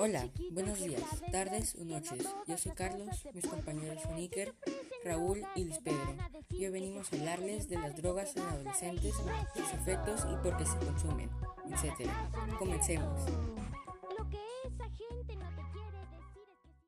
Hola, buenos días, tardes o noches. Yo soy Carlos, mis compañeros son Iker, Raúl y Luis Pedro. Y hoy venimos a hablarles de las drogas en adolescentes, sus efectos y por qué se consumen, etc. Comencemos. Lo que gente quiere.